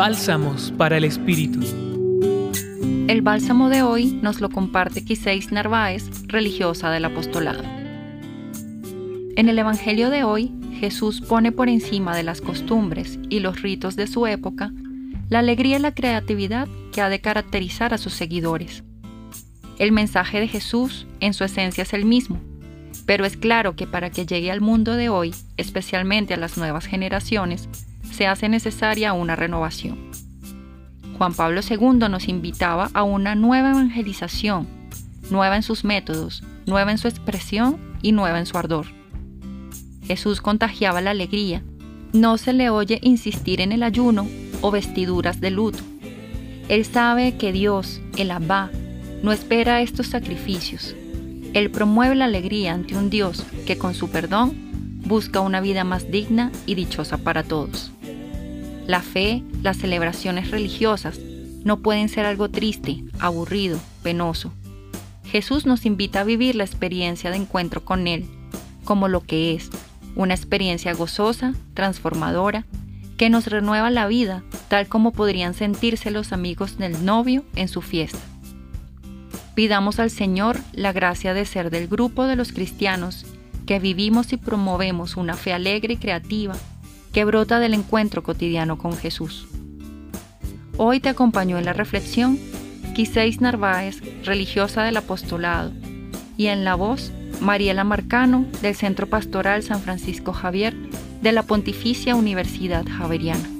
Bálsamos para el Espíritu. El bálsamo de hoy nos lo comparte Quiseis Narváez, religiosa del apostolado. En el Evangelio de hoy, Jesús pone por encima de las costumbres y los ritos de su época la alegría y la creatividad que ha de caracterizar a sus seguidores. El mensaje de Jesús en su esencia es el mismo, pero es claro que para que llegue al mundo de hoy, especialmente a las nuevas generaciones, se hace necesaria una renovación. Juan Pablo II nos invitaba a una nueva evangelización, nueva en sus métodos, nueva en su expresión y nueva en su ardor. Jesús contagiaba la alegría. No se le oye insistir en el ayuno o vestiduras de luto. Él sabe que Dios, el Abba, no espera estos sacrificios. Él promueve la alegría ante un Dios que con su perdón busca una vida más digna y dichosa para todos. La fe, las celebraciones religiosas, no pueden ser algo triste, aburrido, penoso. Jesús nos invita a vivir la experiencia de encuentro con Él, como lo que es, una experiencia gozosa, transformadora, que nos renueva la vida, tal como podrían sentirse los amigos del novio en su fiesta. Pidamos al Señor la gracia de ser del grupo de los cristianos que vivimos y promovemos una fe alegre y creativa que brota del encuentro cotidiano con Jesús. Hoy te acompañó en la reflexión Quiseis Narváez, religiosa del apostolado, y en la voz Mariela Marcano del Centro Pastoral San Francisco Javier de la Pontificia Universidad Javeriana.